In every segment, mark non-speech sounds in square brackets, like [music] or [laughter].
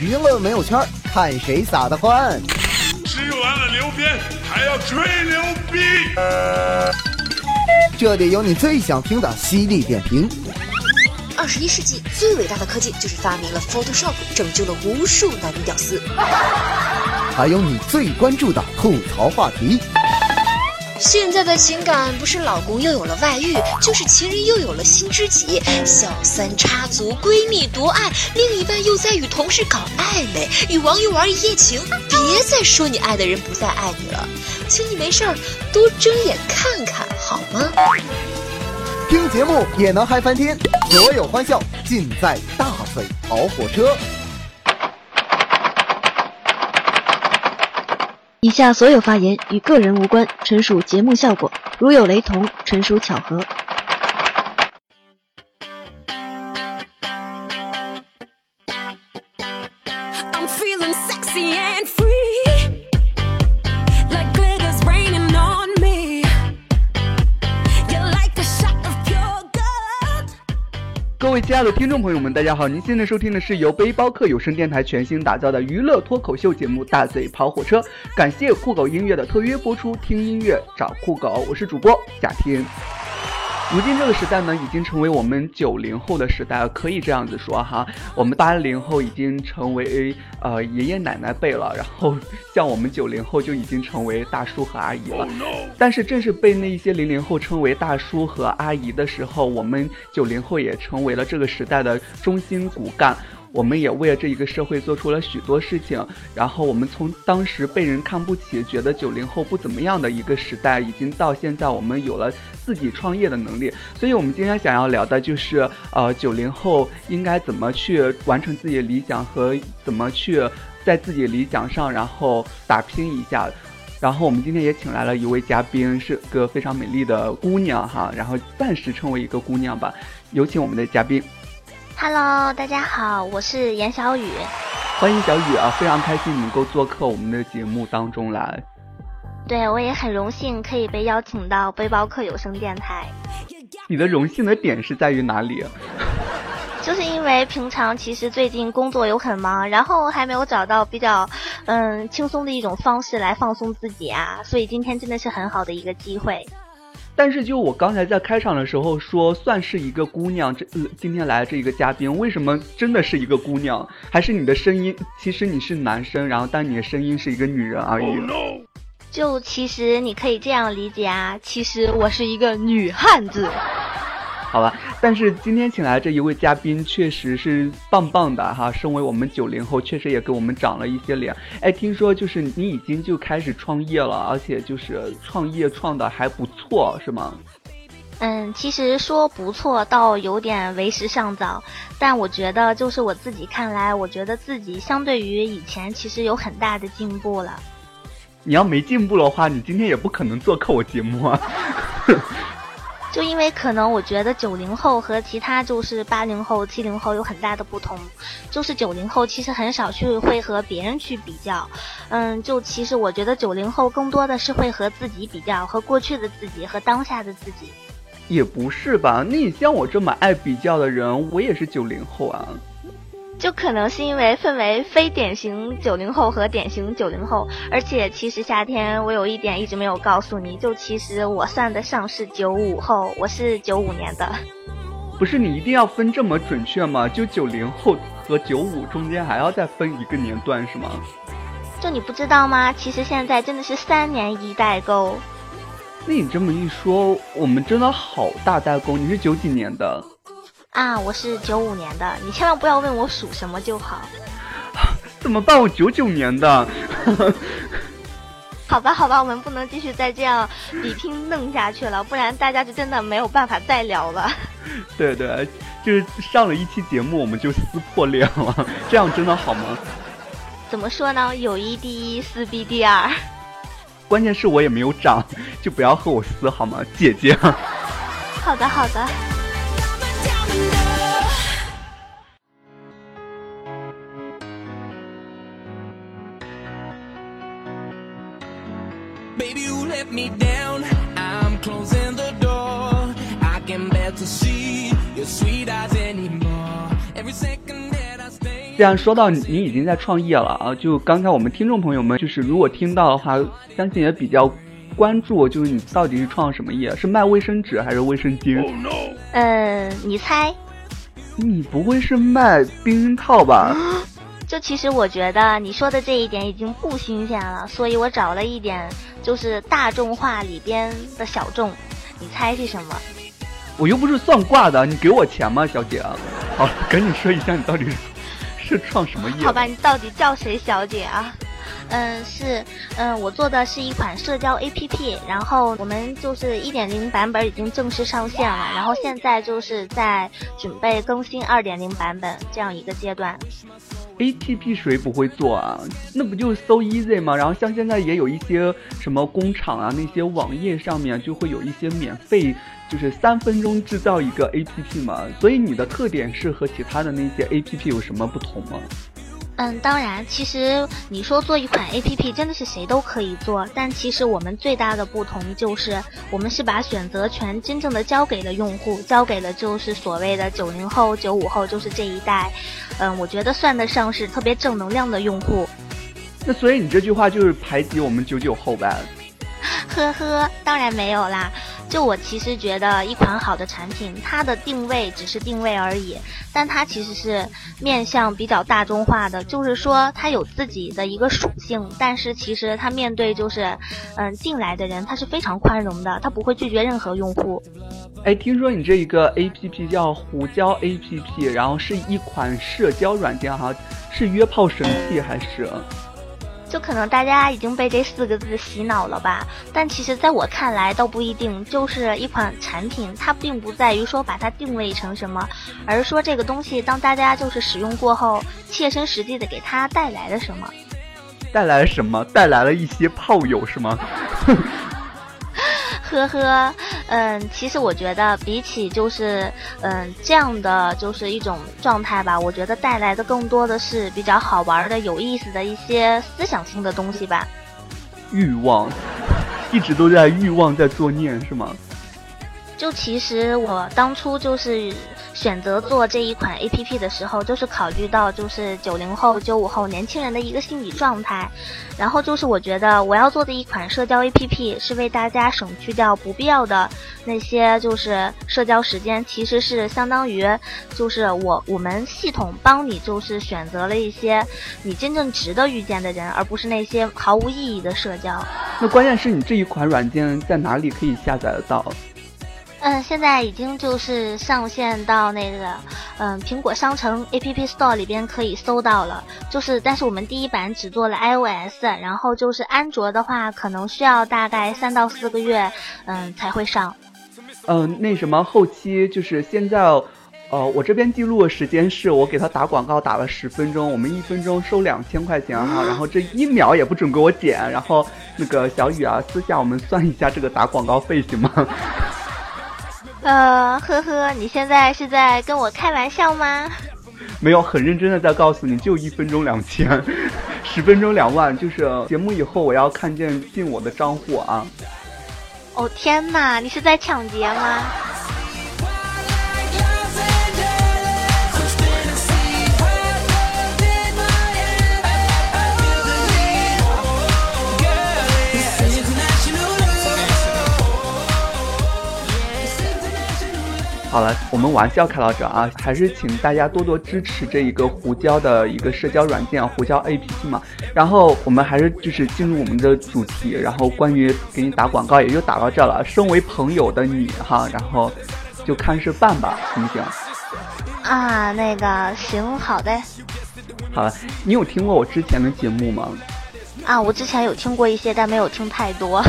娱乐没有圈，看谁撒的欢。吃完了牛鞭，还要吹牛逼。这里有你最想听的犀利点评。二十一世纪最伟大的科技就是发明了 Photoshop，拯救了无数男女屌丝。还有你最关注的吐槽话题。现在的情感不是老公又有了外遇，就是情人又有了新知己，小三插足，闺蜜夺爱，另一半又在与同事搞暧昧，与网友玩一夜情。别再说你爱的人不再爱你了，请你没事儿多睁眼看看好吗？听节目也能嗨翻天，所有欢笑尽在大嘴跑火车。以下所有发言与个人无关，纯属节目效果，如有雷同，纯属巧合。亲爱的听众朋友们，大家好！您现在收听的是由背包客有声电台全新打造的娱乐脱口秀节目《大嘴跑火车》，感谢酷狗音乐的特约播出，听音乐找酷狗，我是主播贾天。如今这个时代呢，已经成为我们九零后的时代了，可以这样子说哈。我们八零后已经成为呃爷爷奶奶辈了，然后像我们九零后就已经成为大叔和阿姨了。但是正是被那一些零零后称为大叔和阿姨的时候，我们九零后也成为了这个时代的中心骨干。我们也为了这一个社会做出了许多事情，然后我们从当时被人看不起，觉得九零后不怎么样的一个时代，已经到现在我们有了自己创业的能力。所以，我们今天想要聊的就是，呃，九零后应该怎么去完成自己的理想和怎么去在自己理想上然后打拼一下。然后，我们今天也请来了一位嘉宾，是个非常美丽的姑娘哈，然后暂时称为一个姑娘吧。有请我们的嘉宾。Hello，大家好，我是严小雨。欢迎小雨啊，非常开心能够做客我们的节目当中来。对，我也很荣幸可以被邀请到背包客有声电台。你的荣幸的点是在于哪里？[laughs] 就是因为平常其实最近工作又很忙，然后还没有找到比较嗯轻松的一种方式来放松自己啊，所以今天真的是很好的一个机会。但是，就我刚才在开场的时候说，算是一个姑娘。这今天来的这一个嘉宾，为什么真的是一个姑娘？还是你的声音？其实你是男生，然后但你的声音是一个女人而已。就其实你可以这样理解啊，其实我是一个女汉子。好吧，但是今天请来这一位嘉宾确实是棒棒的哈。身为我们九零后，确实也给我们长了一些脸。哎，听说就是你已经就开始创业了，而且就是创业创的还不错，是吗？嗯，其实说不错，倒有点为时尚早。但我觉得，就是我自己看来，我觉得自己相对于以前，其实有很大的进步了。你要没进步的话，你今天也不可能做客我节目啊。就因为可能我觉得九零后和其他就是八零后、七零后有很大的不同，就是九零后其实很少去会和别人去比较，嗯，就其实我觉得九零后更多的是会和自己比较，和过去的自己和当下的自己。也不是吧？那你像我这么爱比较的人，我也是九零后啊。就可能是因为分为非典型九零后和典型九零后，而且其实夏天我有一点一直没有告诉你，就其实我算得上是九五后，我是九五年的。不是你一定要分这么准确吗？就九零后和九五中间还要再分一个年段是吗？就你不知道吗？其实现在真的是三年一代沟。那你这么一说，我们真的好大代沟。你是九几年的？啊，我是九五年的，你千万不要问我属什么就好。[laughs] 怎么办？我九九年的。[laughs] 好吧，好吧，我们不能继续再这样比拼弄下去了，不然大家就真的没有办法再聊了。[laughs] 对对，就是上了一期节目我们就撕破脸了，这样真的好吗？怎么说呢？友谊第一，撕逼第二。关键是我也没有长，就不要和我撕好吗，姐姐。好的，好的。既然说到你已经在创业了啊，就刚才我们听众朋友们，就是如果听到的话，相信也比较关注，就是你到底是创什么业？是卖卫生纸还是卫生巾？嗯，你猜？你不会是卖避孕套吧？[gasps] 就其实我觉得你说的这一点已经不新鲜了，所以我找了一点就是大众化里边的小众，你猜是什么？我又不是算卦的，你给我钱吗，小姐？[laughs] 好，赶紧说一下你到底是是创什么业？好吧，你到底叫谁小姐啊？嗯，是，嗯，我做的是一款社交 APP，然后我们就是一点零版本已经正式上线了，然后现在就是在准备更新二点零版本这样一个阶段。APP 谁不会做啊？那不就是 so easy 吗？然后像现在也有一些什么工厂啊，那些网页上面就会有一些免费，就是三分钟制造一个 APP 嘛。所以你的特点是和其他的那些 APP 有什么不同吗？嗯，当然，其实你说做一款 A P P 真的是谁都可以做，但其实我们最大的不同就是，我们是把选择权真正的交给了用户，交给了就是所谓的九零后、九五后，就是这一代，嗯，我觉得算得上是特别正能量的用户。那所以你这句话就是排挤我们九九后呗？呵呵，当然没有啦。就我其实觉得，一款好的产品，它的定位只是定位而已，但它其实是面向比较大众化的，就是说它有自己的一个属性，但是其实它面对就是，嗯，进来的人，它是非常宽容的，它不会拒绝任何用户。哎，听说你这一个 A P P 叫胡椒 A P P，然后是一款社交软件哈，是约炮神器还是？就可能大家已经被这四个字洗脑了吧，但其实在我看来倒不一定。就是一款产品，它并不在于说把它定位成什么，而是说这个东西当大家就是使用过后，切身实际的给它带来了什么？带来了什么？带来了一些炮友是吗？呵呵，嗯，其实我觉得比起就是嗯这样的就是一种状态吧，我觉得带来的更多的是比较好玩的、有意思的一些思想性的东西吧。欲望，一直都在欲望在作孽是吗？就其实我当初就是。选择做这一款 A P P 的时候，就是考虑到就是九零后、九五后年轻人的一个心理状态，然后就是我觉得我要做的一款社交 A P P 是为大家省去掉不必要的那些就是社交时间，其实是相当于就是我我们系统帮你就是选择了一些你真正值得遇见的人，而不是那些毫无意义的社交。那关键是你这一款软件在哪里可以下载得到？嗯，现在已经就是上线到那个，嗯，苹果商城 App Store 里边可以搜到了。就是，但是我们第一版只做了 iOS，然后就是安卓的话，可能需要大概三到四个月，嗯，才会上。嗯，那什么，后期就是现在，呃，我这边记录的时间是我给他打广告打了十分钟，我们一分钟收两千块钱哈，然后这一秒也不准给我剪，然后那个小雨啊，私下我们算一下这个打广告费行吗？呃，呵呵，你现在是在跟我开玩笑吗？没有，很认真的在告诉你，就一分钟两千，[laughs] 十分钟两万，就是节目以后我要看见进我的账户啊！哦天哪，你是在抢劫吗？好了，我们玩笑开到这啊，还是请大家多多支持这一个胡椒的一个社交软件胡椒 APP 嘛。然后我们还是就是进入我们的主题，然后关于给你打广告也就打到这了。身为朋友的你哈，然后就看是办吧，行不行？啊，那个行，好的。好了，你有听过我之前的节目吗？啊，我之前有听过一些，但没有听太多。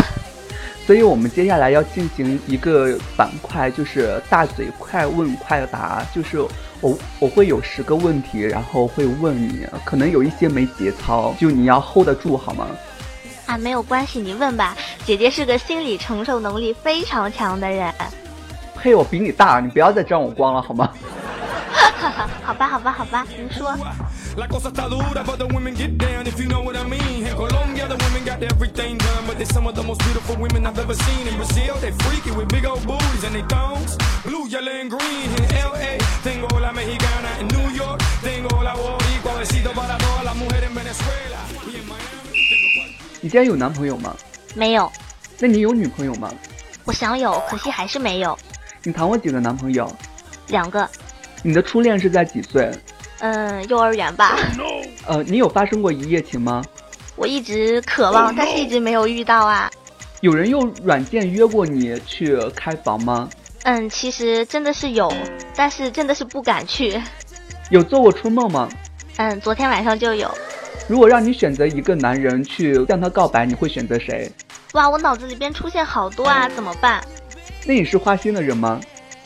所以我们接下来要进行一个板块，就是大嘴快问快答。就是我我会有十个问题，然后会问你，可能有一些没节操，就你要 hold 得住，好吗？啊，没有关系，你问吧。姐姐是个心理承受能力非常强的人。[laughs] 呸！我比你大，你不要再沾我光了，好吗？哈 [laughs] 哈好吧好吧好吧您说。你今天有男朋友吗？没有。那你有女朋友吗？我想有可惜还是没有。你谈过几个男朋友？两个。你的初恋是在几岁？嗯，幼儿园吧。呃，你有发生过一夜情吗？我一直渴望，但是一直没有遇到啊。有人用软件约过你去开房吗？嗯，其实真的是有，但是真的是不敢去。有做过春梦吗？嗯，昨天晚上就有。如果让你选择一个男人去向他告白，你会选择谁？哇，我脑子里边出现好多啊，怎么办？那你是花心的人吗？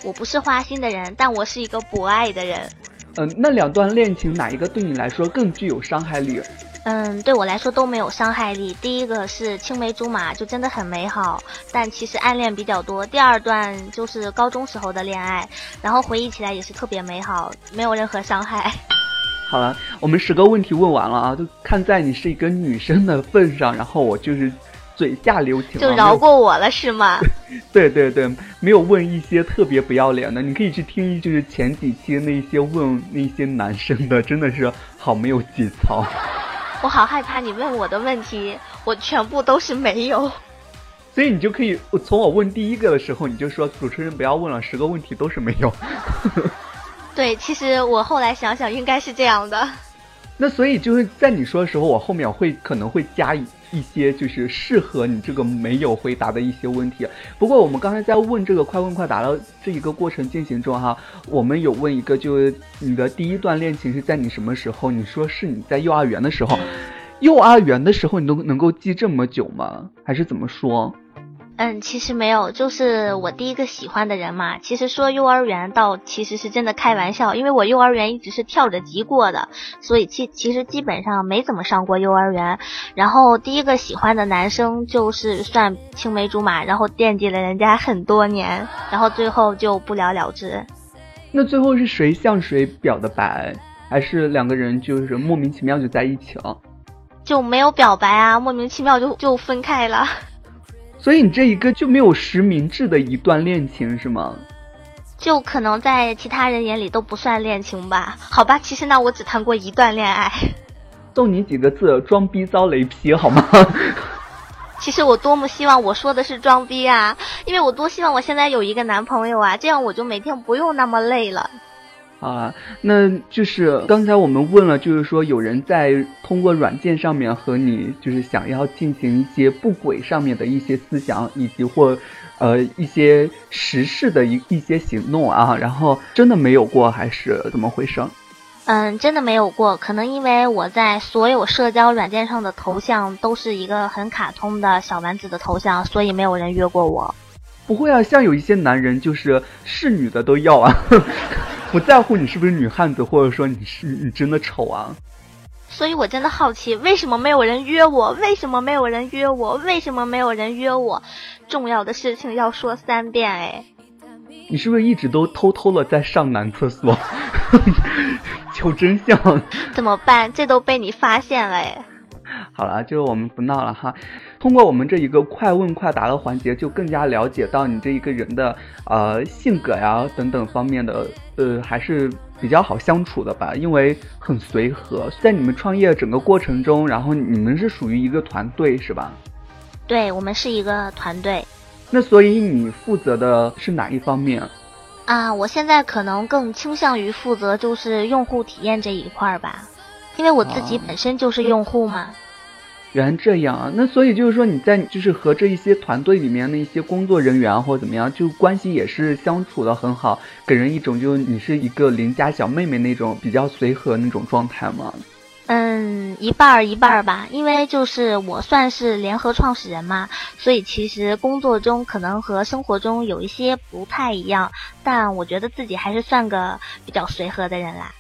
我不是花心的人，但我是一个博爱的人。嗯、那两段恋情哪一个对你来说更具有伤害力？嗯，对我来说都没有伤害力。第一个是青梅竹马，就真的很美好，但其实暗恋比较多。第二段就是高中时候的恋爱，然后回忆起来也是特别美好，没有任何伤害。[laughs] 好了，我们十个问题问完了啊，就看在你是一个女生的份上，然后我就是嘴下留情，就饶过我了是吗？[laughs] 对对对，没有问一些特别不要脸的，你可以去听，就是前几期那些问那些男生的，真的是好没有节操。[laughs] 我好害怕你问我的问题，我全部都是没有。所以你就可以我从我问第一个的时候，你就说主持人不要问了，十个问题都是没有。[laughs] 对，其实我后来想想应该是这样的。那所以就是在你说的时候，我后面会可能会加一一些就是适合你这个没有回答的一些问题。不过我们刚才在问这个快问快答的这一个过程进行中哈，我们有问一个，就是你的第一段恋情是在你什么时候？你说是你在幼儿园的时候，幼儿园的时候你都能够记这么久吗？还是怎么说？嗯，其实没有，就是我第一个喜欢的人嘛。其实说幼儿园倒其实是真的开玩笑，因为我幼儿园一直是跳着级过的，所以其其实基本上没怎么上过幼儿园。然后第一个喜欢的男生就是算青梅竹马，然后惦记了人家很多年，然后最后就不了了之。那最后是谁向谁表的白？还是两个人就是莫名其妙就在一起了？就没有表白啊，莫名其妙就就分开了。所以你这一个就没有实名制的一段恋情是吗？就可能在其他人眼里都不算恋情吧。好吧，其实那，我只谈过一段恋爱。送你几个字：装逼遭雷劈，好吗？[laughs] 其实我多么希望我说的是装逼啊，因为我多希望我现在有一个男朋友啊，这样我就每天不用那么累了。啊，那就是刚才我们问了，就是说有人在通过软件上面和你，就是想要进行一些不轨上面的一些思想，以及或呃一些实事的一一些行动啊，然后真的没有过，还是怎么回事？嗯，真的没有过，可能因为我在所有社交软件上的头像都是一个很卡通的小丸子的头像，所以没有人约过我。不会啊，像有一些男人就是是女的都要啊，[laughs] 不在乎你是不是女汉子，或者说你是你真的丑啊。所以我真的好奇，为什么没有人约我？为什么没有人约我？为什么没有人约我？重要的事情要说三遍哎。你是不是一直都偷偷的在上男厕所？[laughs] 求真相。怎么办？这都被你发现了哎。好了，就是我们不闹了哈。通过我们这一个快问快答的环节，就更加了解到你这一个人的呃性格呀等等方面的呃还是比较好相处的吧，因为很随和。在你们创业整个过程中，然后你们是属于一个团队是吧？对，我们是一个团队。那所以你负责的是哪一方面？啊，我现在可能更倾向于负责就是用户体验这一块儿吧，因为我自己本身就是用户嘛。原来这样啊，那所以就是说你在就是和这一些团队里面的一些工作人员或者怎么样，就关系也是相处的很好，给人一种就你是一个邻家小妹妹那种比较随和那种状态吗？嗯，一半儿一半儿吧，因为就是我算是联合创始人嘛，所以其实工作中可能和生活中有一些不太一样，但我觉得自己还是算个比较随和的人啦。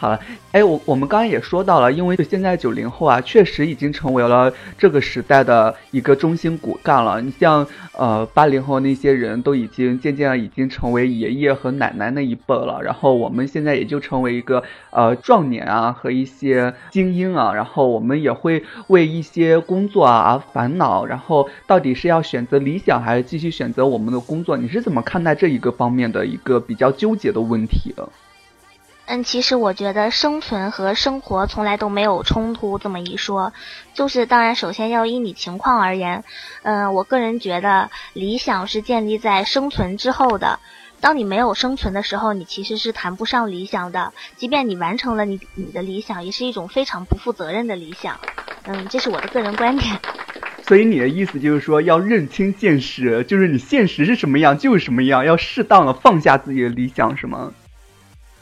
好了，哎，我我们刚刚也说到了，因为现在九零后啊，确实已经成为了这个时代的一个中心骨干了。你像呃八零后那些人都已经渐渐已经成为爷爷和奶奶那一辈了，然后我们现在也就成为一个呃壮年啊和一些精英啊，然后我们也会为一些工作啊而烦恼，然后到底是要选择理想还是继续选择我们的工作？你是怎么看待这一个方面的一个比较纠结的问题？嗯，其实我觉得生存和生活从来都没有冲突这么一说，就是当然首先要依你情况而言，嗯，我个人觉得理想是建立在生存之后的，当你没有生存的时候，你其实是谈不上理想的，即便你完成了你你的理想，也是一种非常不负责任的理想，嗯，这是我的个人观点。[laughs] 所以你的意思就是说要认清现实，就是你现实是什么样就是什么样，要适当的放下自己的理想，是吗？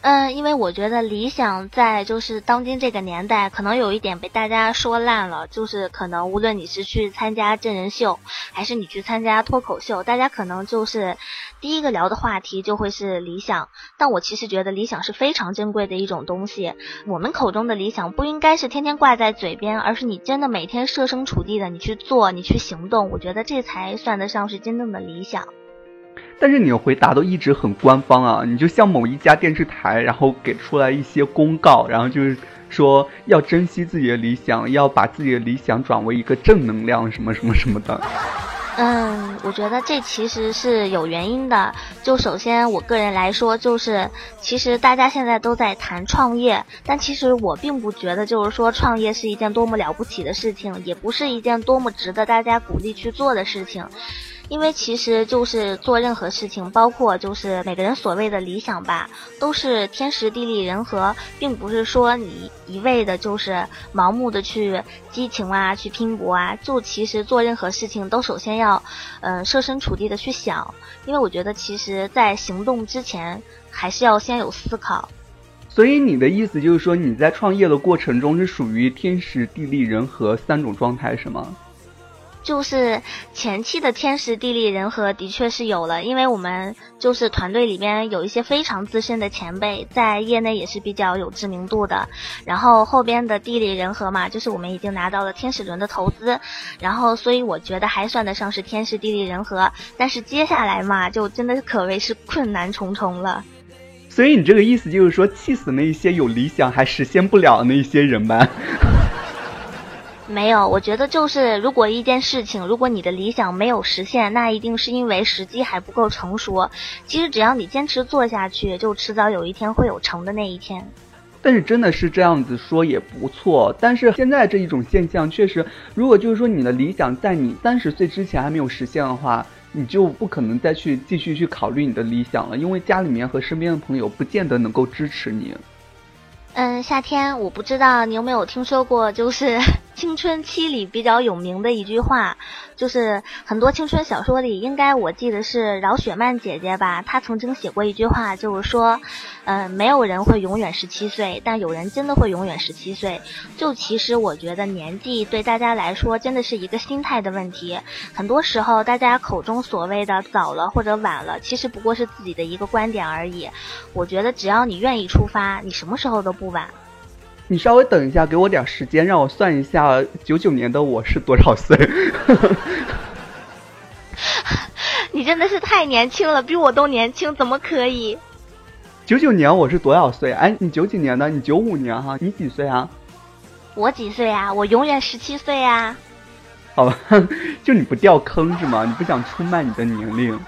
嗯，因为我觉得理想在就是当今这个年代，可能有一点被大家说烂了，就是可能无论你是去参加真人秀，还是你去参加脱口秀，大家可能就是第一个聊的话题就会是理想。但我其实觉得理想是非常珍贵的一种东西，我们口中的理想不应该是天天挂在嘴边，而是你真的每天设身处地的你去做，你去行动，我觉得这才算得上是真正的理想。但是你的回答都一直很官方啊，你就像某一家电视台，然后给出来一些公告，然后就是说要珍惜自己的理想，要把自己的理想转为一个正能量，什么什么什么的。嗯，我觉得这其实是有原因的。就首先我个人来说，就是其实大家现在都在谈创业，但其实我并不觉得就是说创业是一件多么了不起的事情，也不是一件多么值得大家鼓励去做的事情。因为其实就是做任何事情，包括就是每个人所谓的理想吧，都是天时地利人和，并不是说你一味的就是盲目的去激情啊，去拼搏啊。就其实做任何事情都首先要，嗯，设身处地的去想。因为我觉得其实在行动之前，还是要先有思考。所以你的意思就是说，你在创业的过程中是属于天时地利人和三种状态，是吗？就是前期的天时地利人和的确是有了，因为我们就是团队里边有一些非常资深的前辈，在业内也是比较有知名度的。然后后边的地利人和嘛，就是我们已经拿到了天使轮的投资，然后所以我觉得还算得上是天时地利人和。但是接下来嘛，就真的可谓是困难重重了。所以你这个意思就是说，气死那一些有理想还实现不了的那些人吧？没有，我觉得就是如果一件事情，如果你的理想没有实现，那一定是因为时机还不够成熟。其实只要你坚持做下去，就迟早有一天会有成的那一天。但是真的是这样子说也不错。但是现在这一种现象确实，如果就是说你的理想在你三十岁之前还没有实现的话，你就不可能再去继续去考虑你的理想了，因为家里面和身边的朋友不见得能够支持你。嗯，夏天，我不知道你有没有听说过，就是青春期里比较有名的一句话。就是很多青春小说里，应该我记得是饶雪漫姐姐吧，她曾经写过一句话，就是说，嗯，没有人会永远十七岁，但有人真的会永远十七岁。就其实我觉得年纪对大家来说真的是一个心态的问题。很多时候大家口中所谓的早了或者晚了，其实不过是自己的一个观点而已。我觉得只要你愿意出发，你什么时候都不晚。你稍微等一下，给我点时间，让我算一下九九年的我是多少岁。[laughs] 你真的是太年轻了，比我都年轻，怎么可以？九九年我是多少岁？哎，你九几年的？你九五年哈？你几岁啊？我几岁啊？我永远十七岁啊！好吧，[laughs] 就你不掉坑是吗？你不想出卖你的年龄？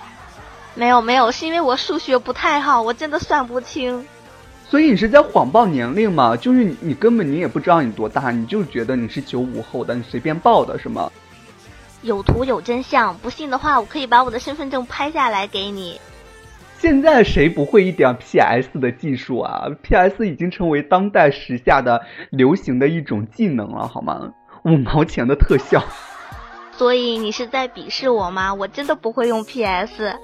没有没有，是因为我数学不太好，我真的算不清。所以你是在谎报年龄吗？就是你，你根本你也不知道你多大，你就觉得你是九五后的，你随便报的是吗？有图有真相，不信的话，我可以把我的身份证拍下来给你。现在谁不会一点 PS 的技术啊？PS 已经成为当代时下的流行的一种技能了，好吗？五毛钱的特效。所以你是在鄙视我吗？我真的不会用 PS。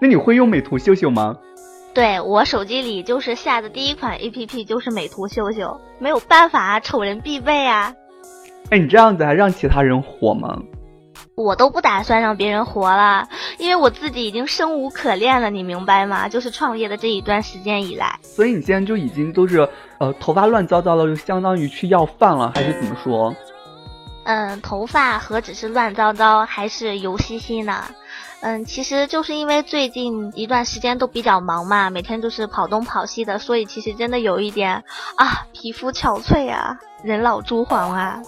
那你会用美图秀秀吗？对我手机里就是下的第一款 A P P 就是美图秀秀，没有办法啊，丑人必备啊。哎，你这样子还让其他人火吗？我都不打算让别人活了，因为我自己已经生无可恋了，你明白吗？就是创业的这一段时间以来，所以你现在就已经都是呃头发乱糟糟的，就相当于去要饭了，还是怎么说？嗯，头发何止是乱糟糟，还是油兮兮呢。嗯，其实就是因为最近一段时间都比较忙嘛，每天就是跑东跑西的，所以其实真的有一点啊，皮肤憔悴啊，人老珠黄啊。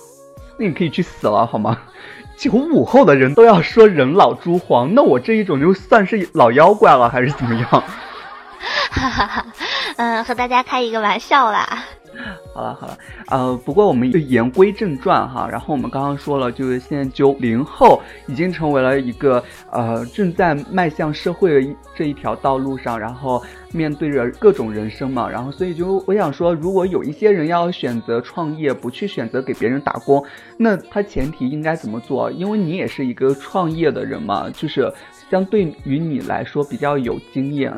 那你可以去死了好吗？九五后的人都要说人老珠黄，那我这一种就算是老妖怪了，还是怎么样？[laughs] 哈哈哈，嗯，和大家开一个玩笑啦。好了好了，呃，不过我们就言归正传哈。然后我们刚刚说了，就是现在九零后已经成为了一个呃正在迈向社会的这一条道路上，然后面对着各种人生嘛。然后所以就我想说，如果有一些人要选择创业，不去选择给别人打工，那他前提应该怎么做？因为你也是一个创业的人嘛，就是相对于你来说比较有经验。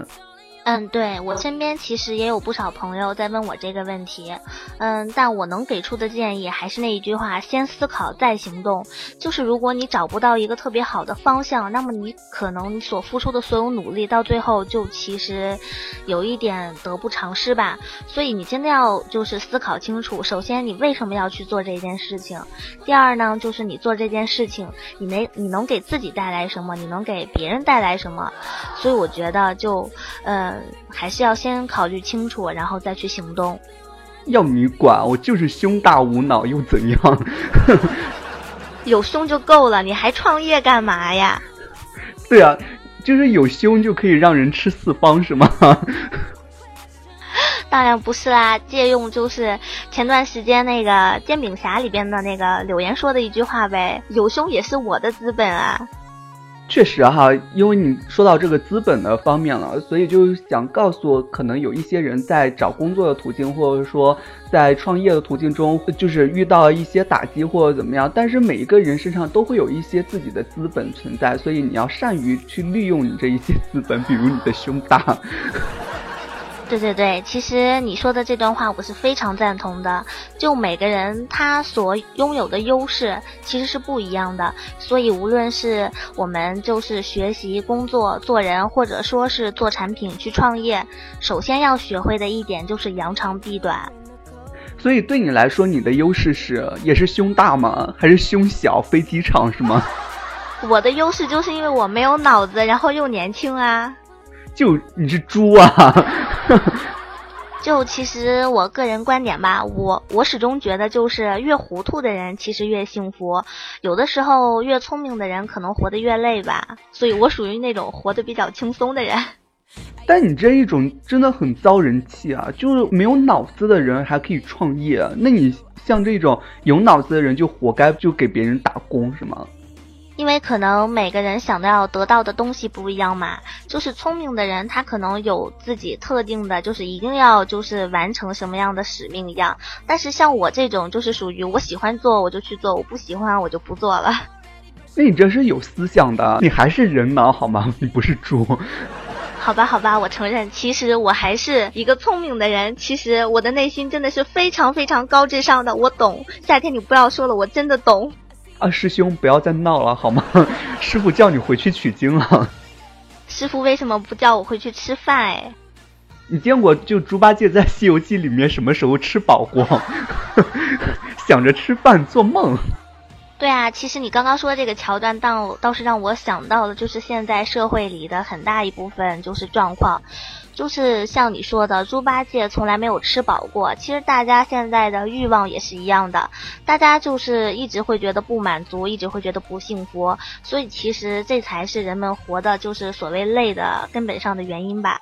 嗯，对我身边其实也有不少朋友在问我这个问题，嗯，但我能给出的建议还是那一句话：先思考再行动。就是如果你找不到一个特别好的方向，那么你可能你所付出的所有努力到最后就其实有一点得不偿失吧。所以你真的要就是思考清楚，首先你为什么要去做这件事情？第二呢，就是你做这件事情，你没你能给自己带来什么？你能给别人带来什么？所以我觉得就呃。还是要先考虑清楚，然后再去行动。要你管，我就是胸大无脑又怎样？[laughs] 有胸就够了，你还创业干嘛呀？对啊，就是有胸就可以让人吃四方，是吗？[laughs] 当然不是啦，借用就是前段时间那个《煎饼侠》里边的那个柳岩说的一句话呗：“有胸也是我的资本啊。”确实哈，因为你说到这个资本的方面了，所以就想告诉可能有一些人在找工作的途径，或者说在创业的途径中，就是遇到一些打击或者怎么样。但是每一个人身上都会有一些自己的资本存在，所以你要善于去利用你这一些资本，比如你的胸大。对对对，其实你说的这段话我是非常赞同的。就每个人他所拥有的优势其实是不一样的，所以无论是我们就是学习、工作、做人，或者说是做产品去创业，首先要学会的一点就是扬长避短。所以对你来说，你的优势是也是胸大吗？还是胸小？飞机场是吗？我的优势就是因为我没有脑子，然后又年轻啊。就你是猪啊！就其实我个人观点吧，我我始终觉得就是越糊涂的人其实越幸福，有的时候越聪明的人可能活得越累吧。所以我属于那种活得比较轻松的人。[laughs] 但你这一种真的很遭人气啊！就是没有脑子的人还可以创业，那你像这种有脑子的人就活该就给别人打工是吗？因为可能每个人想要得到的东西不一样嘛，就是聪明的人他可能有自己特定的，就是一定要就是完成什么样的使命一样。但是像我这种就是属于我喜欢做我就去做，我不喜欢我就不做了。[laughs] 那你这是有思想的，你还是人脑好吗？你不是猪。好吧，好吧，我承认，其实我还是一个聪明的人。其实我的内心真的是非常非常高智商的，我懂。夏天你不要说了，我真的懂。啊，师兄，不要再闹了好吗？[laughs] 师傅叫你回去取经了。师傅为什么不叫我回去吃饭？哎，你见过就猪八戒在《西游记》里面什么时候吃饱过？[laughs] 想着吃饭做梦。对啊，其实你刚刚说这个桥段，倒倒是让我想到了，就是现在社会里的很大一部分就是状况。就是像你说的，猪八戒从来没有吃饱过。其实大家现在的欲望也是一样的，大家就是一直会觉得不满足，一直会觉得不幸福。所以其实这才是人们活的，就是所谓累的根本上的原因吧。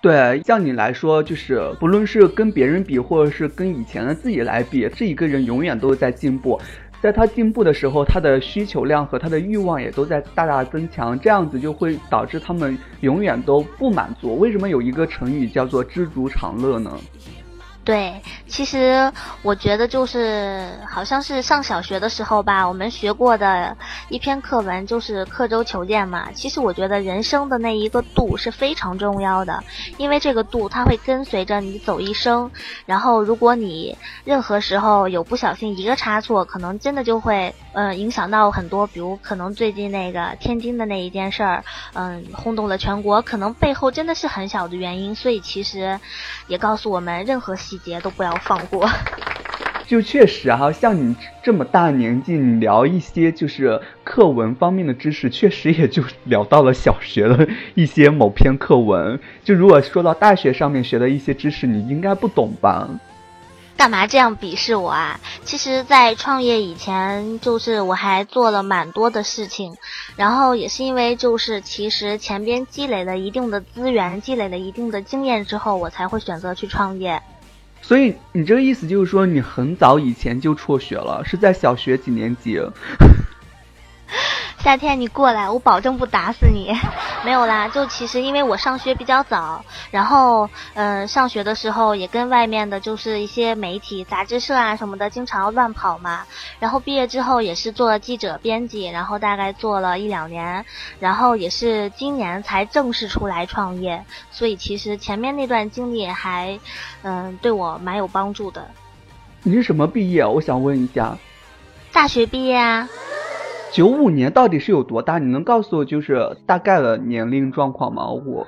对，像你来说，就是不论是跟别人比，或者是跟以前的自己来比，这一个人永远都是在进步。在他进步的时候，他的需求量和他的欲望也都在大大增强，这样子就会导致他们永远都不满足。为什么有一个成语叫做“知足常乐”呢？对，其实我觉得就是好像是上小学的时候吧，我们学过的一篇课文就是刻舟求剑嘛。其实我觉得人生的那一个度是非常重要的，因为这个度它会跟随着你走一生。然后如果你任何时候有不小心一个差错，可能真的就会嗯影响到很多，比如可能最近那个天津的那一件事儿，嗯轰动了全国，可能背后真的是很小的原因。所以其实也告诉我们，任何细细节都不要放过。[laughs] 就确实啊，像你这么大年纪，你聊一些就是课文方面的知识，确实也就聊到了小学的一些某篇课文。就如果说到大学上面学的一些知识，你应该不懂吧？干嘛这样鄙视我啊？其实，在创业以前，就是我还做了蛮多的事情，然后也是因为就是其实前边积累了一定的资源，积累了一定的经验之后，我才会选择去创业。所以你这个意思就是说，你很早以前就辍学了，是在小学几年级？夏天，你过来，我保证不打死你。[laughs] 没有啦，就其实因为我上学比较早，然后嗯，上学的时候也跟外面的就是一些媒体、杂志社啊什么的，经常乱跑嘛。然后毕业之后也是做了记者、编辑，然后大概做了一两年，然后也是今年才正式出来创业。所以其实前面那段经历还嗯对我蛮有帮助的。你是什么毕业？我想问一下。大学毕业啊。九五年到底是有多大？你能告诉我就是大概的年龄状况吗？我，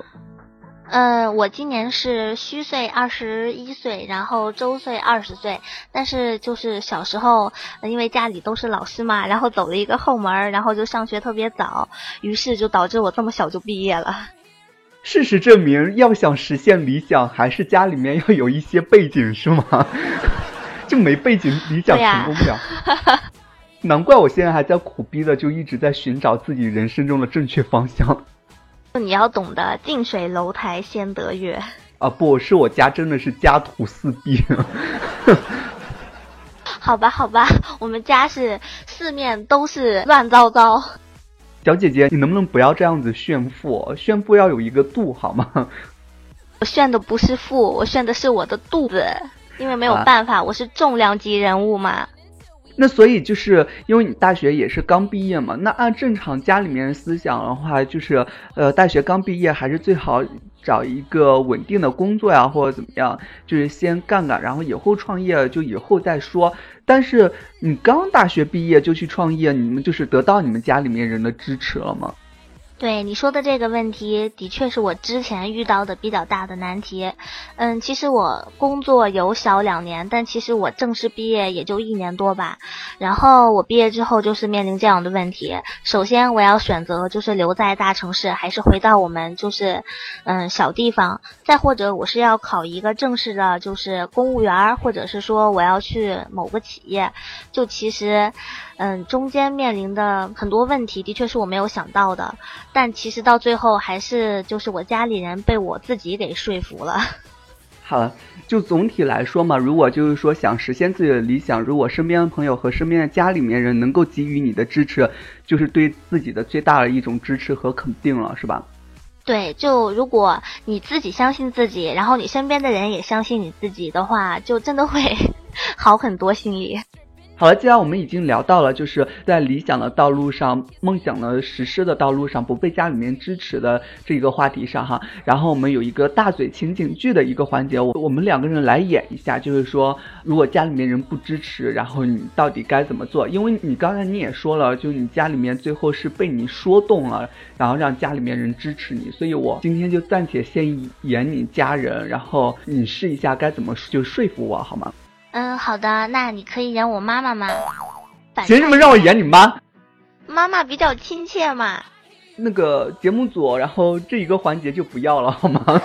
呃，我今年是虚岁二十一岁，然后周岁二十岁。但是就是小时候，因为家里都是老师嘛，然后走了一个后门，然后就上学特别早，于是就导致我这么小就毕业了。事实证明，要想实现理想，还是家里面要有一些背景，是吗？[laughs] 就没背景，理想成功不了。[laughs] 难怪我现在还在苦逼的，就一直在寻找自己人生中的正确方向。你要懂得近水楼台先得月啊！不是我家真的是家徒四壁。[laughs] 好吧，好吧，我们家是四面都是乱糟糟。小姐姐，你能不能不要这样子炫富？炫富要有一个度，好吗？我炫的不是富，我炫的是我的肚子，因为没有办法，我是重量级人物嘛。那所以就是因为你大学也是刚毕业嘛，那按正常家里面思想的话，就是呃大学刚毕业还是最好找一个稳定的工作呀，或者怎么样，就是先干干，然后以后创业就以后再说。但是你刚大学毕业就去创业，你们就是得到你们家里面人的支持了吗？对你说的这个问题，的确是我之前遇到的比较大的难题。嗯，其实我工作有小两年，但其实我正式毕业也就一年多吧。然后我毕业之后就是面临这样的问题：首先我要选择就是留在大城市，还是回到我们就是嗯小地方？再或者我是要考一个正式的，就是公务员，或者是说我要去某个企业？就其实。嗯，中间面临的很多问题，的确是我没有想到的，但其实到最后还是就是我家里人被我自己给说服了。[laughs] 好，就总体来说嘛，如果就是说想实现自己的理想，如果身边的朋友和身边的家里面人能够给予你的支持，就是对自己的最大的一种支持和肯定了，是吧？对，就如果你自己相信自己，然后你身边的人也相信你自己的话，就真的会 [laughs] 好很多，心里。好了，既然我们已经聊到了，就是在理想的道路上、梦想的实施的道路上不被家里面支持的这个话题上哈，然后我们有一个大嘴情景剧的一个环节，我我们两个人来演一下，就是说如果家里面人不支持，然后你到底该怎么做？因为你刚才你也说了，就你家里面最后是被你说动了，然后让家里面人支持你，所以我今天就暂且先演你家人，然后你试一下该怎么就说服我好吗？嗯，好的，那你可以演我妈妈吗？凭什么让我演你妈？妈妈比较亲切嘛。那个节目组，然后这一个环节就不要了，好吗？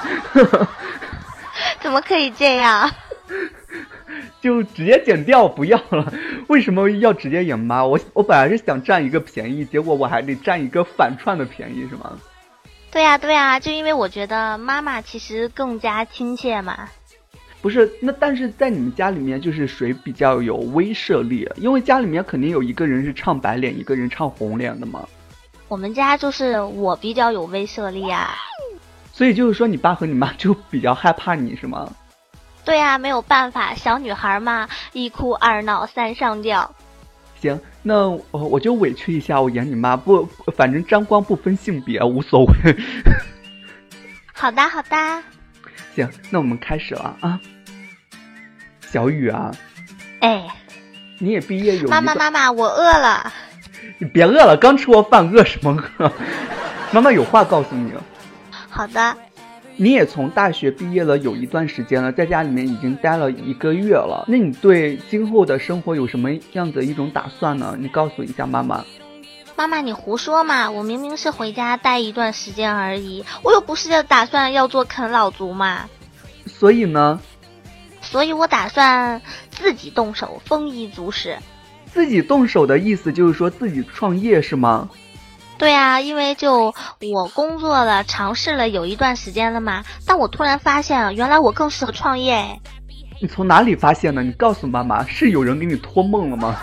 [laughs] 怎么可以这样？[laughs] 就直接剪掉，不要了。为什么要直接演妈？我我本来是想占一个便宜，结果我还得占一个反串的便宜，是吗？对呀对呀，就因为我觉得妈妈其实更加亲切嘛。不是，那但是在你们家里面，就是谁比较有威慑力？因为家里面肯定有一个人是唱白脸，一个人唱红脸的嘛。我们家就是我比较有威慑力啊。所以就是说，你爸和你妈就比较害怕你是吗？对呀、没有办法，小女孩嘛，一哭二闹三上吊。行，那我我就委屈一下，我演你妈，不，反正沾光不分性别，无所谓。[laughs] 好的，好的。行，那我们开始了啊。小雨啊，哎，你也毕业有妈妈，妈妈，我饿了。你别饿了，刚吃过饭，饿什么饿？[laughs] 妈妈有话告诉你，好的，你也从大学毕业了有一段时间了，在家里面已经待了一个月了。那你对今后的生活有什么样的一种打算呢？你告诉一下妈妈。妈妈，你胡说嘛！我明明是回家待一段时间而已，我又不是打算要做啃老族嘛。所以呢，所以我打算自己动手，丰衣足食。自己动手的意思就是说自己创业是吗？对啊，因为就我工作了，尝试了有一段时间了嘛，但我突然发现，原来我更适合创业。哎你从哪里发现的？你告诉妈妈，是有人给你托梦了吗？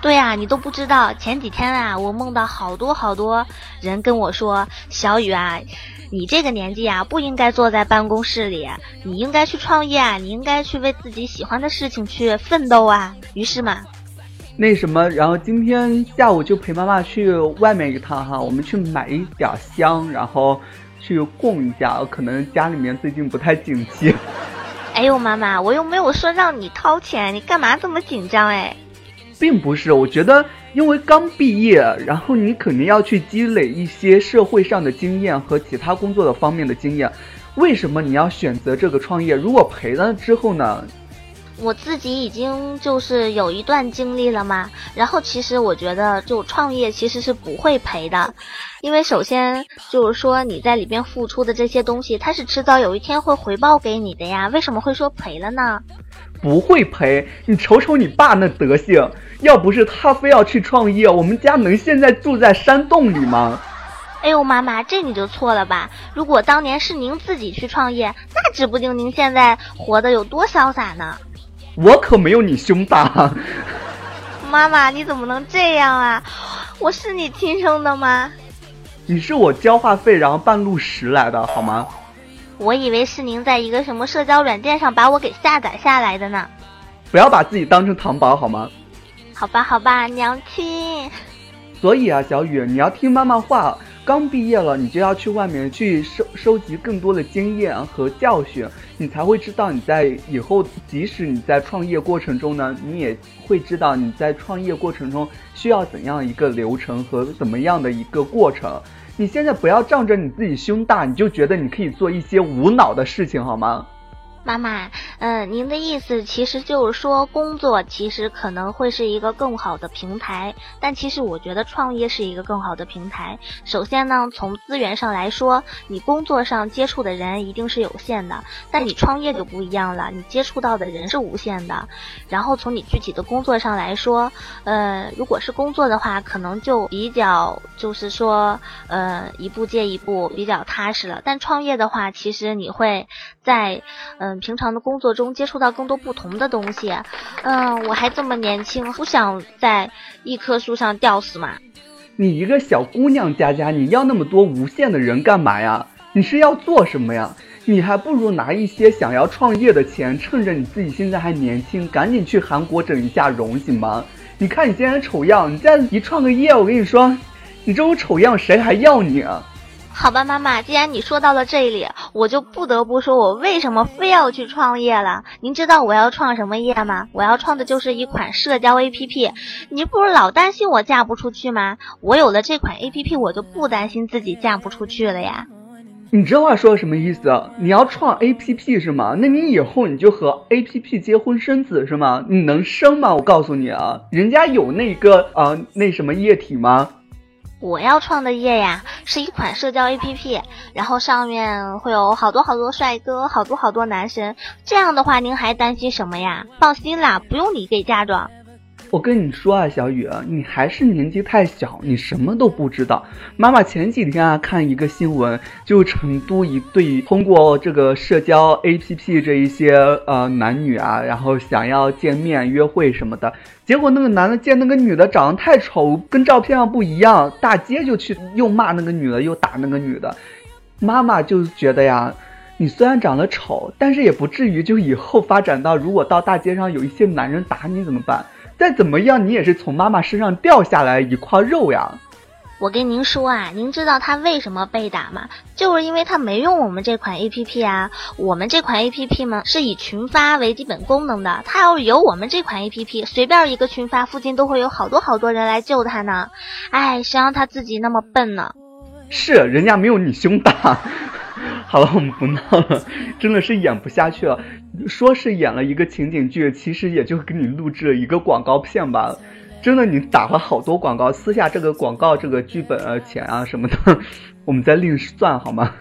对啊，你都不知道，前几天啊，我梦到好多好多人跟我说，小雨啊，你这个年纪啊，不应该坐在办公室里，你应该去创业啊，你应该去为自己喜欢的事情去奋斗啊。于是嘛，那什么，然后今天下午就陪妈妈去外面一趟哈，我们去买一点香，然后去供一下，可能家里面最近不太景气。[laughs] 哎呦妈妈，我又没有说让你掏钱，你干嘛这么紧张哎？并不是，我觉得因为刚毕业，然后你肯定要去积累一些社会上的经验和其他工作的方面的经验。为什么你要选择这个创业？如果赔了之后呢？我自己已经就是有一段经历了嘛，然后其实我觉得就创业其实是不会赔的，因为首先就是说你在里边付出的这些东西，它是迟早有一天会回报给你的呀，为什么会说赔了呢？不会赔，你瞅瞅你爸那德行，要不是他非要去创业，我们家能现在住在山洞里吗？哎呦妈妈，这你就错了吧？如果当年是您自己去创业，那指不定您现在活得有多潇洒呢。我可没有你胸大。[laughs] 妈妈，你怎么能这样啊？我是你亲生的吗？你是我交话费然后半路拾来的好吗？我以为是您在一个什么社交软件上把我给下载下来的呢。不要把自己当成糖宝好吗？好吧，好吧，娘亲。所以啊，小雨，你要听妈妈话。刚毕业了，你就要去外面去收收集更多的经验和教训，你才会知道你在以后，即使你在创业过程中呢，你也会知道你在创业过程中需要怎样一个流程和怎么样的一个过程。你现在不要仗着你自己胸大，你就觉得你可以做一些无脑的事情，好吗？妈妈，嗯，您的意思其实就是说，工作其实可能会是一个更好的平台，但其实我觉得创业是一个更好的平台。首先呢，从资源上来说，你工作上接触的人一定是有限的，但你创业就不一样了，你接触到的人是无限的。然后从你具体的工作上来说，呃，如果是工作的话，可能就比较就是说，呃，一步接一步，比较踏实了。但创业的话，其实你会在，嗯、平常的工作中接触到更多不同的东西。嗯，我还这么年轻，不想在一棵树上吊死嘛。你一个小姑娘家家，你要那么多无限的人干嘛呀？你是要做什么呀？你还不如拿一些想要创业的钱，趁着你自己现在还年轻，赶紧去韩国整一下容，行吗？你看你现在丑样，你再一创个业，我跟你说，你这种丑样谁还要你啊？好吧，妈妈，既然你说到了这里，我就不得不说，我为什么非要去创业了？您知道我要创什么业吗？我要创的就是一款社交 APP。你不是老担心我嫁不出去吗？我有了这款 APP，我就不担心自己嫁不出去了呀。你这话说的什么意思啊？你要创 A P P 是吗？那你以后你就和 A P P 结婚生子是吗？你能生吗？我告诉你啊，人家有那个啊、那什么液体吗？我要创的业呀，是一款社交 APP，然后上面会有好多好多帅哥，好多好多男神。这样的话，您还担心什么呀？放心啦，不用你给嫁妆。我跟你说啊，小雨，你还是年纪太小，你什么都不知道。妈妈前几天啊看一个新闻，就成都一对通过这个社交 APP 这一些呃男女啊，然后想要见面约会什么的，结果那个男的见那个女的长得太丑，跟照片上不一样，大街就去又骂那个女的，又打那个女的。妈妈就觉得呀。你虽然长得丑，但是也不至于就以后发展到，如果到大街上有一些男人打你怎么办？再怎么样，你也是从妈妈身上掉下来一块肉呀。我跟您说啊，您知道他为什么被打吗？就是因为他没用我们这款 A P P 啊。我们这款 A P P 呢是以群发为基本功能的，他要是有我们这款 A P P，随便一个群发，附近都会有好多好多人来救他呢。哎，谁让他自己那么笨呢？是，人家没有你胸大。[laughs] 好了，我们不闹了，真的是演不下去了。说是演了一个情景剧，其实也就给你录制了一个广告片吧。真的，你打了好多广告，私下这个广告、这个剧本啊、钱啊什么的，[laughs] 我们再另算好吗？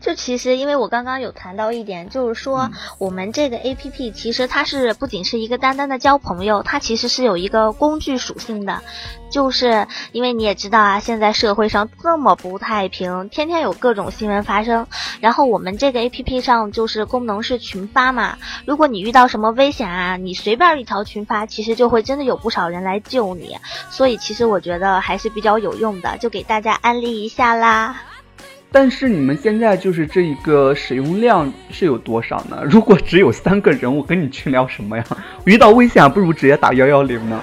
就其实，因为我刚刚有谈到一点，就是说我们这个 A P P 其实它是不仅是一个单单的交朋友，它其实是有一个工具属性的。就是因为你也知道啊，现在社会上这么不太平，天天有各种新闻发生。然后我们这个 A P P 上就是功能是群发嘛，如果你遇到什么危险啊，你随便一条群发，其实就会真的有不少人来救你。所以其实我觉得还是比较有用的，就给大家安利一下啦。但是你们现在就是这一个使用量是有多少呢？[laughs] 如果只有三个人，我跟你去聊什么呀？遇到危险还不如直接打幺幺零呢。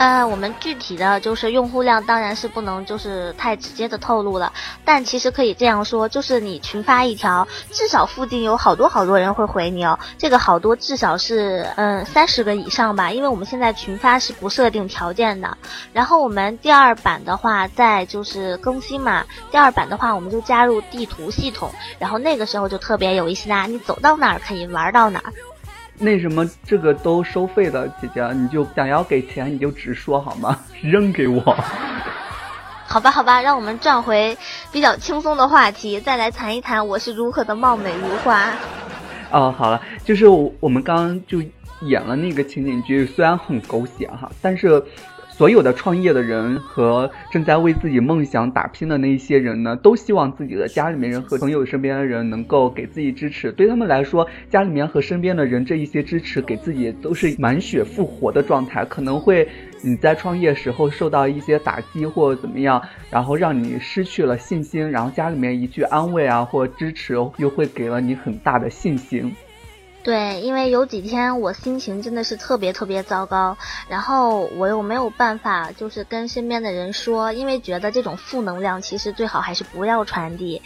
呃，我们具体的就是用户量当然是不能就是太直接的透露了，但其实可以这样说，就是你群发一条，至少附近有好多好多人会回你哦。这个好多至少是嗯三十个以上吧，因为我们现在群发是不设定条件的。然后我们第二版的话，在就是更新嘛，第二版的话我们就加入地图系统，然后那个时候就特别有意思啦，你走到哪儿可以玩到哪儿。那什么，这个都收费的，姐姐，你就想要给钱，你就直说好吗？[laughs] 扔给我。好吧，好吧，让我们转回比较轻松的话题，再来谈一谈我是如何的貌美如花。哦，好了，就是我们刚刚就演了那个情景剧，虽然很狗血哈，但是。所有的创业的人和正在为自己梦想打拼的那些人呢，都希望自己的家里面人和朋友身边的人能够给自己支持。对他们来说，家里面和身边的人这一些支持，给自己都是满血复活的状态。可能会你在创业时候受到一些打击或怎么样，然后让你失去了信心，然后家里面一句安慰啊或支持，又会给了你很大的信心。对，因为有几天我心情真的是特别特别糟糕，然后我又没有办法，就是跟身边的人说，因为觉得这种负能量其实最好还是不要传递。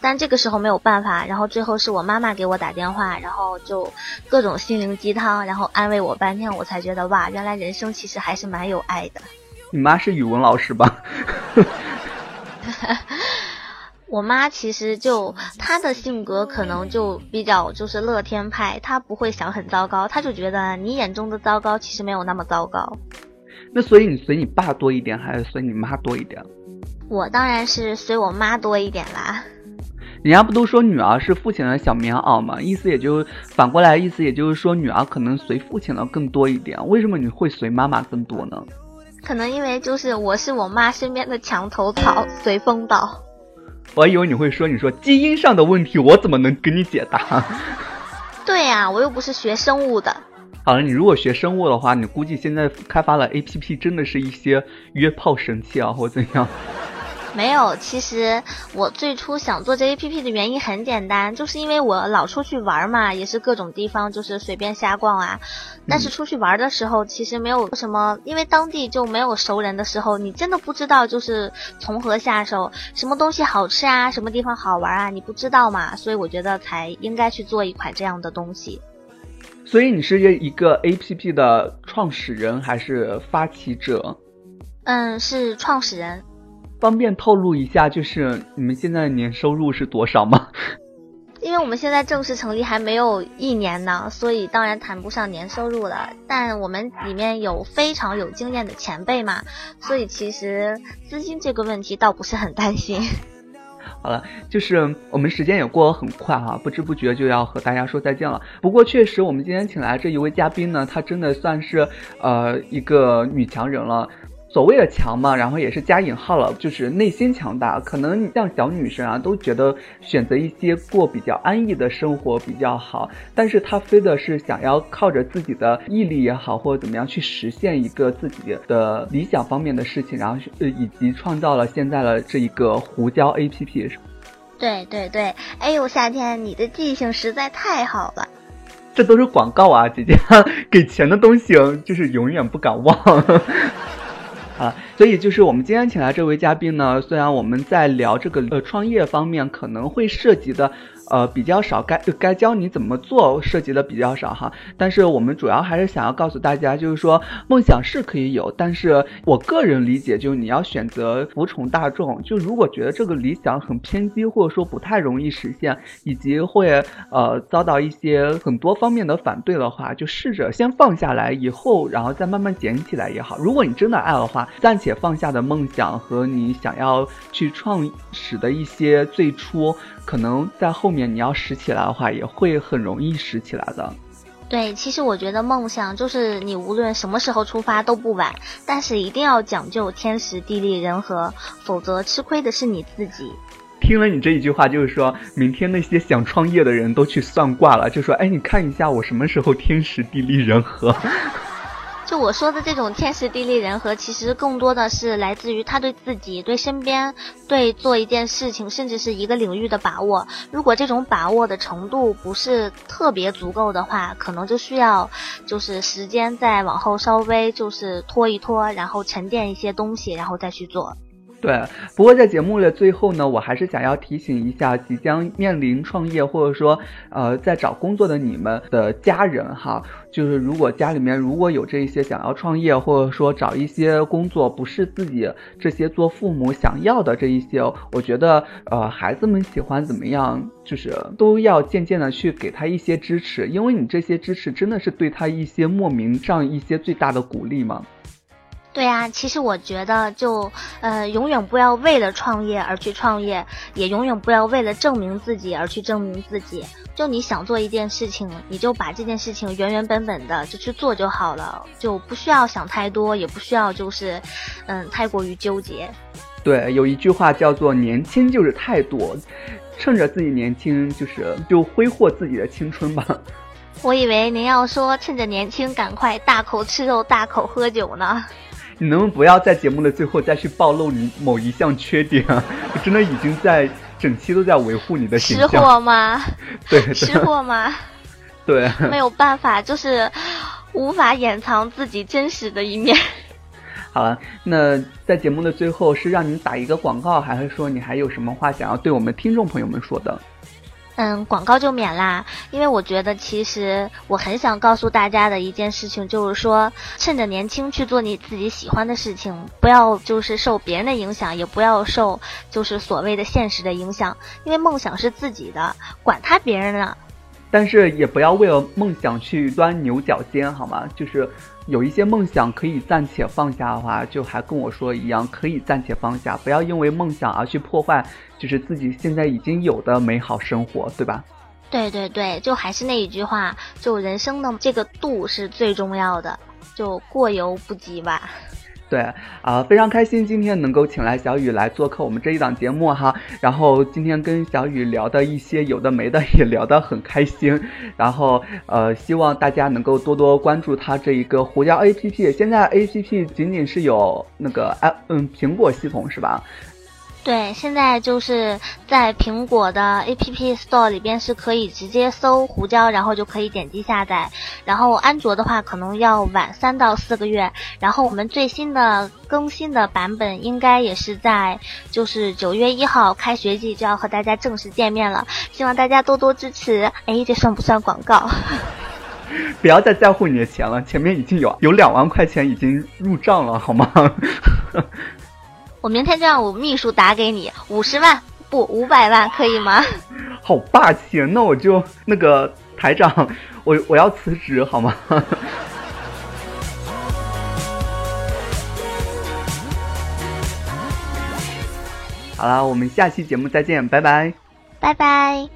但这个时候没有办法，然后最后是我妈妈给我打电话，然后就各种心灵鸡汤，然后安慰我半天，我才觉得哇，原来人生其实还是蛮有爱的。你妈是语文老师吧？[laughs] [laughs] 我妈其实就她的性格可能就比较就是乐天派，她不会想很糟糕，她就觉得你眼中的糟糕其实没有那么糟糕。那所以你随你爸多一点，还是随你妈多一点？我当然是随我妈多一点啦。人家不都说女儿是父亲的小棉袄吗？意思也就反过来，意思也就是说女儿可能随父亲的更多一点。为什么你会随妈妈更多呢？可能因为就是我是我妈身边的墙头草，随风倒。我还以为你会说，你说基因上的问题，我怎么能给你解答？对呀，我又不是学生物的。好了，你如果学生物的话，你估计现在开发了 A P P，真的是一些约炮神器啊，或怎样？没有，其实我最初想做这 A P P 的原因很简单，就是因为我老出去玩嘛，也是各种地方就是随便瞎逛啊。但是出去玩的时候，其实没有什么，因为当地就没有熟人的时候，你真的不知道就是从何下手，什么东西好吃啊，什么地方好玩啊，你不知道嘛，所以我觉得才应该去做一款这样的东西。所以你是一个 A P P 的创始人还是发起者？嗯，是创始人。方便透露一下，就是你们现在的年收入是多少吗？[laughs] 因为我们现在正式成立还没有一年呢，所以当然谈不上年收入了。但我们里面有非常有经验的前辈嘛，所以其实资金这个问题倒不是很担心。[laughs] 好了，就是我们时间也过得很快哈，不知不觉就要和大家说再见了。不过确实，我们今天请来这一位嘉宾呢，她真的算是呃一个女强人了。所谓的强嘛，然后也是加引号了，就是内心强大。可能像小女生啊，都觉得选择一些过比较安逸的生活比较好，但是她非的是想要靠着自己的毅力也好，或者怎么样去实现一个自己的理想方面的事情，然后呃以及创造了现在的这一个胡椒 A P P。对对对，哎呦，夏天你的记性实在太好了。这都是广告啊，姐姐，给钱的东西就是永远不敢忘。啊，所以就是我们今天请来这位嘉宾呢，虽然我们在聊这个呃创业方面可能会涉及的。呃，比较少，该该教你怎么做涉及的比较少哈，但是我们主要还是想要告诉大家，就是说梦想是可以有，但是我个人理解，就是你要选择服从大众，就如果觉得这个理想很偏激，或者说不太容易实现，以及会呃遭到一些很多方面的反对的话，就试着先放下来，以后然后再慢慢捡起来也好。如果你真的爱的话，暂且放下的梦想和你想要去创始的一些最初。可能在后面你要拾起来的话，也会很容易拾起来的。对，其实我觉得梦想就是你无论什么时候出发都不晚，但是一定要讲究天时地利人和，否则吃亏的是你自己。听了你这一句话，就是说明天那些想创业的人都去算卦了，就说：“哎，你看一下我什么时候天时地利人和。”就我说的这种天时地利人和，其实更多的是来自于他对自己、对身边、对做一件事情，甚至是一个领域的把握。如果这种把握的程度不是特别足够的话，可能就需要就是时间再往后稍微就是拖一拖，然后沉淀一些东西，然后再去做。对，不过在节目的最后呢，我还是想要提醒一下即将面临创业或者说呃在找工作的你们的家人哈，就是如果家里面如果有这一些想要创业或者说找一些工作不是自己这些做父母想要的这一些，我觉得呃孩子们喜欢怎么样，就是都要渐渐的去给他一些支持，因为你这些支持真的是对他一些莫名上一些最大的鼓励嘛。对呀，其实我觉得就呃，永远不要为了创业而去创业，也永远不要为了证明自己而去证明自己。就你想做一件事情，你就把这件事情原原本本的就去做就好了，就不需要想太多，也不需要就是嗯太过于纠结。对，有一句话叫做“年轻就是态度”，趁着自己年轻，就是就挥霍自己的青春吧。我以为您要说趁着年轻赶快大口吃肉、大口喝酒呢。[laughs] 你能不能不要在节目的最后再去暴露你某一项缺点？我 [laughs] 真的已经在整期都在维护你的形象。吃货吗？[laughs] 对，吃货吗？对，没有办法，就是无法掩藏自己真实的一面。好了，那在节目的最后是让你打一个广告，还是说你还有什么话想要对我们听众朋友们说的？嗯，广告就免啦，因为我觉得其实我很想告诉大家的一件事情就是说，趁着年轻去做你自己喜欢的事情，不要就是受别人的影响，也不要受就是所谓的现实的影响，因为梦想是自己的，管他别人呢。但是也不要为了梦想去钻牛角尖，好吗？就是有一些梦想可以暂且放下的话，就还跟我说一样，可以暂且放下，不要因为梦想而去破坏，就是自己现在已经有的美好生活，对吧？对对对，就还是那一句话，就人生的这个度是最重要的，就过犹不及吧。对啊，非常开心今天能够请来小雨来做客我们这一档节目哈。然后今天跟小雨聊的一些有的没的也聊得很开心。然后呃，希望大家能够多多关注他这一个胡椒 A P P。现在 A P P 仅仅是有那个哎嗯苹果系统是吧？对，现在就是在苹果的 A P P Store 里边是可以直接搜胡椒，然后就可以点击下载。然后安卓的话可能要晚三到四个月。然后我们最新的更新的版本应该也是在就是九月一号开学季就要和大家正式见面了，希望大家多多支持。哎，这算不算广告？[laughs] 不要再在乎你的钱了，前面已经有有两万块钱已经入账了，好吗？[laughs] 我明天就让我秘书打给你五十万不五百万可以吗？[laughs] 好霸气！那我就那个台长，[laughs] 我我要辞职好吗？[laughs] 好了，我们下期节目再见，拜拜，拜拜。